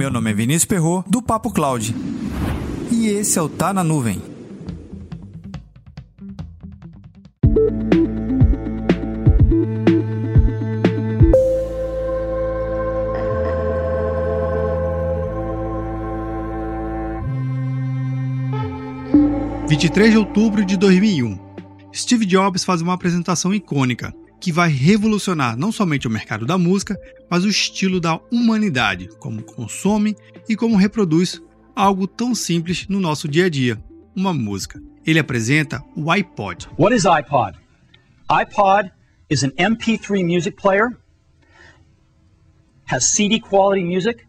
Meu nome é Vinícius Perro do Papo Cloud. E esse é o Tá na Nuvem. Vinte e três de outubro de 2001. Steve Jobs faz uma apresentação icônica que vai revolucionar não somente o mercado da música, mas o estilo da humanidade, como consome e como reproduz algo tão simples no nosso dia a dia, uma música. Ele apresenta o iPod. What is iPod? iPod is an MP3 music player, has CD quality music,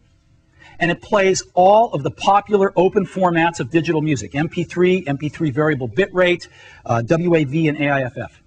and it plays all of the popular open formats of digital music MP3, MP3 variable bitrate, uh, WAV, and AIFF.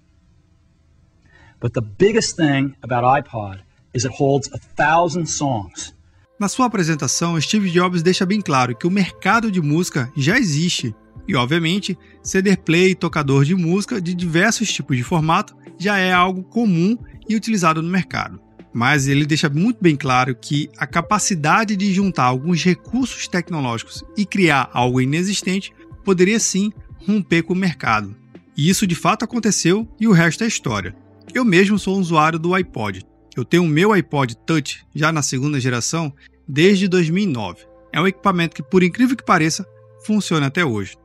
But the biggest thing about iPod is it holds a thousand songs. Na sua apresentação, Steve Jobs deixa bem claro que o mercado de música já existe e, obviamente, CD play e tocador de música de diversos tipos de formato já é algo comum e utilizado no mercado. Mas ele deixa muito bem claro que a capacidade de juntar alguns recursos tecnológicos e criar algo inexistente poderia sim romper com o mercado. E isso de fato aconteceu e o resto é história. Eu mesmo sou usuário do iPod. Eu tenho o meu iPod Touch já na segunda geração desde 2009. É um equipamento que, por incrível que pareça, funciona até hoje.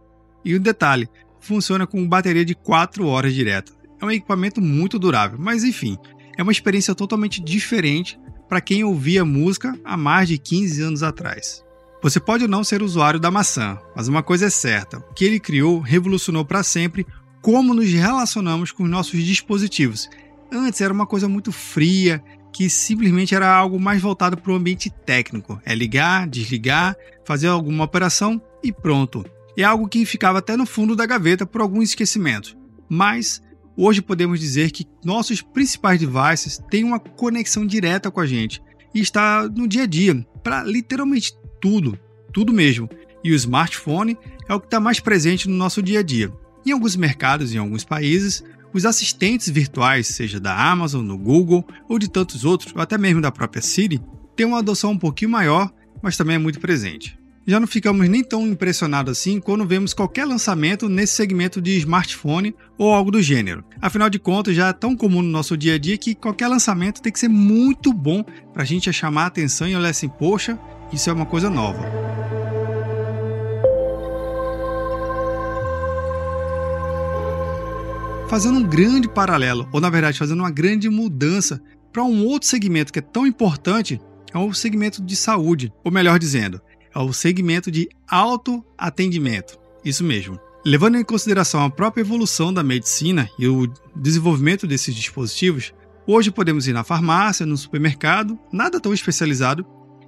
E um detalhe, funciona com bateria de 4 horas direta. É um equipamento muito durável, mas enfim, é uma experiência totalmente diferente para quem ouvia música há mais de 15 anos atrás. Você pode não ser usuário da maçã, mas uma coisa é certa: o que ele criou revolucionou para sempre como nos relacionamos com os nossos dispositivos. Antes era uma coisa muito fria, que simplesmente era algo mais voltado para o ambiente técnico. É ligar, desligar, fazer alguma operação e pronto. É algo que ficava até no fundo da gaveta por algum esquecimento. Mas hoje podemos dizer que nossos principais devices têm uma conexão direta com a gente e está no dia a dia para literalmente tudo, tudo mesmo. E o smartphone é o que está mais presente no nosso dia a dia. Em alguns mercados, em alguns países, os assistentes virtuais, seja da Amazon, do Google ou de tantos outros, ou até mesmo da própria Siri, têm uma adoção um pouquinho maior, mas também é muito presente. Já não ficamos nem tão impressionados assim quando vemos qualquer lançamento nesse segmento de smartphone ou algo do gênero. Afinal de contas, já é tão comum no nosso dia a dia que qualquer lançamento tem que ser muito bom para a gente chamar a atenção e olhar assim, poxa, isso é uma coisa nova. Fazendo um grande paralelo, ou na verdade fazendo uma grande mudança para um outro segmento que é tão importante, é o segmento de saúde, ou melhor dizendo, é o segmento de autoatendimento. Isso mesmo. Levando em consideração a própria evolução da medicina e o desenvolvimento desses dispositivos, hoje podemos ir na farmácia, no supermercado, nada tão especializado,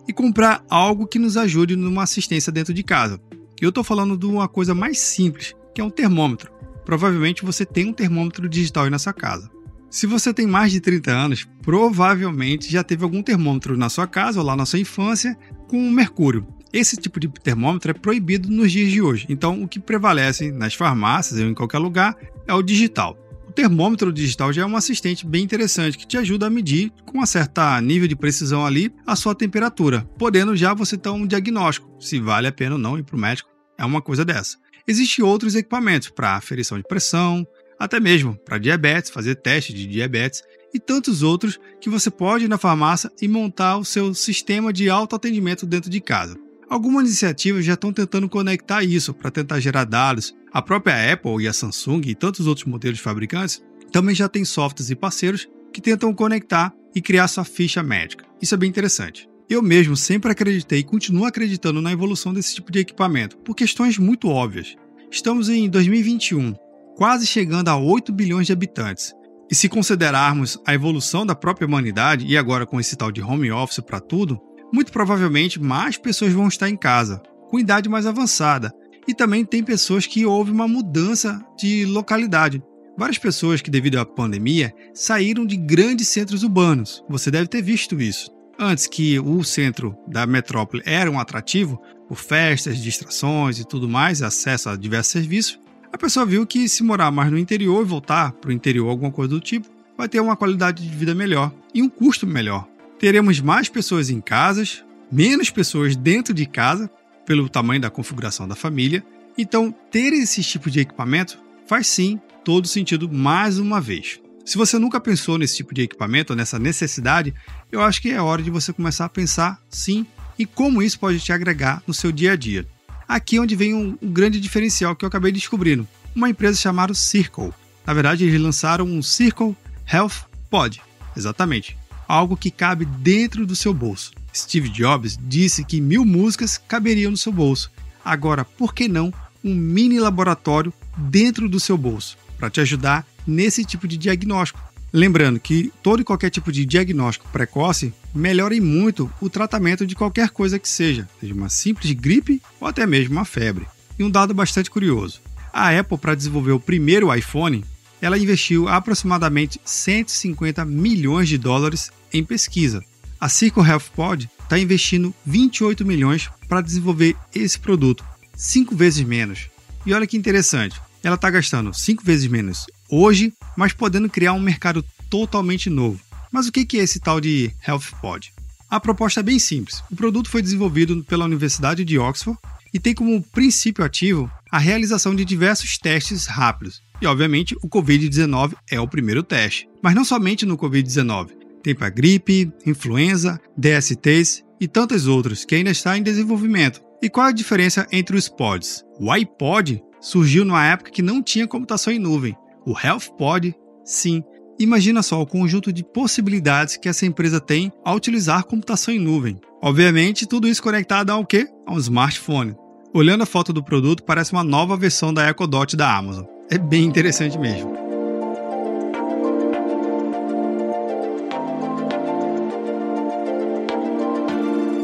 e comprar algo que nos ajude numa assistência dentro de casa. Eu estou falando de uma coisa mais simples, que é um termômetro provavelmente você tem um termômetro digital aí na sua casa. Se você tem mais de 30 anos, provavelmente já teve algum termômetro na sua casa ou lá na sua infância com mercúrio. Esse tipo de termômetro é proibido nos dias de hoje, então o que prevalece nas farmácias ou em qualquer lugar é o digital. O termômetro digital já é um assistente bem interessante que te ajuda a medir com um certo nível de precisão ali a sua temperatura, podendo já você ter um diagnóstico se vale a pena ou não ir para o médico. É uma coisa dessa. Existem outros equipamentos para aferição de pressão, até mesmo para diabetes, fazer teste de diabetes e tantos outros que você pode ir na farmácia e montar o seu sistema de autoatendimento dentro de casa. Algumas iniciativas já estão tentando conectar isso para tentar gerar dados. A própria Apple e a Samsung e tantos outros modelos de fabricantes também já têm softwares e parceiros que tentam conectar e criar sua ficha médica. Isso é bem interessante. Eu mesmo sempre acreditei e continuo acreditando na evolução desse tipo de equipamento, por questões muito óbvias. Estamos em 2021, quase chegando a 8 bilhões de habitantes. E se considerarmos a evolução da própria humanidade, e agora com esse tal de home office para tudo, muito provavelmente mais pessoas vão estar em casa, com idade mais avançada. E também tem pessoas que houve uma mudança de localidade. Várias pessoas que, devido à pandemia, saíram de grandes centros urbanos. Você deve ter visto isso. Antes que o centro da metrópole era um atrativo, por festas, distrações e tudo mais, acesso a diversos serviços, a pessoa viu que se morar mais no interior e voltar para o interior, alguma coisa do tipo, vai ter uma qualidade de vida melhor e um custo melhor. Teremos mais pessoas em casas, menos pessoas dentro de casa, pelo tamanho da configuração da família. Então, ter esse tipo de equipamento faz sim todo sentido mais uma vez. Se você nunca pensou nesse tipo de equipamento, nessa necessidade, eu acho que é hora de você começar a pensar sim e como isso pode te agregar no seu dia a dia. Aqui é onde vem um, um grande diferencial que eu acabei descobrindo. Uma empresa chamada Circle. Na verdade, eles lançaram um Circle Health Pod. Exatamente. Algo que cabe dentro do seu bolso. Steve Jobs disse que mil músicas caberiam no seu bolso. Agora, por que não um mini laboratório dentro do seu bolso para te ajudar nesse tipo de diagnóstico? Lembrando que todo e qualquer tipo de diagnóstico precoce melhora muito o tratamento de qualquer coisa que seja, seja uma simples gripe ou até mesmo uma febre. E um dado bastante curioso: a Apple, para desenvolver o primeiro iPhone, ela investiu aproximadamente 150 milhões de dólares em pesquisa. A Circle Health Pod está investindo 28 milhões para desenvolver esse produto, cinco vezes menos. E olha que interessante, ela está gastando cinco vezes menos hoje, mas podendo criar um mercado totalmente novo. Mas o que é esse tal de Health Pod? A proposta é bem simples. O produto foi desenvolvido pela Universidade de Oxford e tem como princípio ativo a realização de diversos testes rápidos. E, obviamente, o Covid-19 é o primeiro teste. Mas não somente no Covid-19. Tem para gripe, influenza, DSTs e tantas outras que ainda está em desenvolvimento. E qual a diferença entre os pods? O iPod surgiu numa época que não tinha computação em nuvem. O Health Pod, sim. Imagina só o conjunto de possibilidades que essa empresa tem ao utilizar computação em nuvem. Obviamente, tudo isso conectado ao quê? A um smartphone. Olhando a foto do produto, parece uma nova versão da Echo Dot da Amazon. É bem interessante mesmo.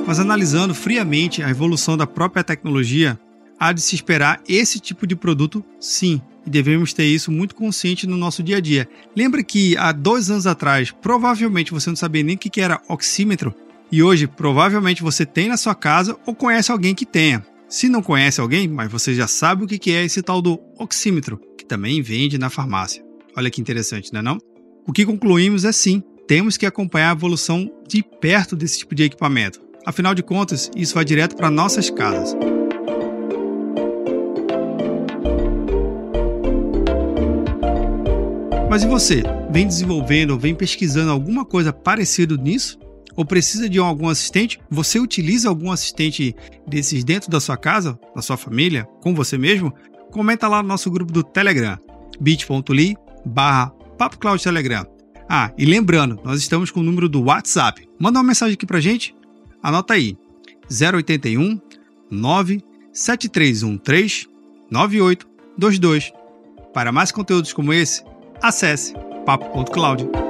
Mas analisando friamente a evolução da própria tecnologia, há de se esperar esse tipo de produto sim, e devemos ter isso muito consciente no nosso dia a dia. Lembra que há dois anos atrás, provavelmente você não sabia nem o que era oxímetro, e hoje provavelmente você tem na sua casa ou conhece alguém que tenha. Se não conhece alguém, mas você já sabe o que é esse tal do oxímetro, que também vende na farmácia. Olha que interessante, não é não? O que concluímos é sim, temos que acompanhar a evolução de perto desse tipo de equipamento. Afinal de contas, isso vai direto para nossas casas. Mas e você? Vem desenvolvendo ou vem pesquisando alguma coisa parecida nisso? Ou precisa de algum assistente? Você utiliza algum assistente desses dentro da sua casa, da sua família, com você mesmo? Comenta lá no nosso grupo do Telegram, bit.ly barra Telegram. Ah, e lembrando, nós estamos com o número do WhatsApp. Manda uma mensagem aqui pra gente Anota aí: 081 97313 9822. Para mais conteúdos como esse, acesse papo.cloud.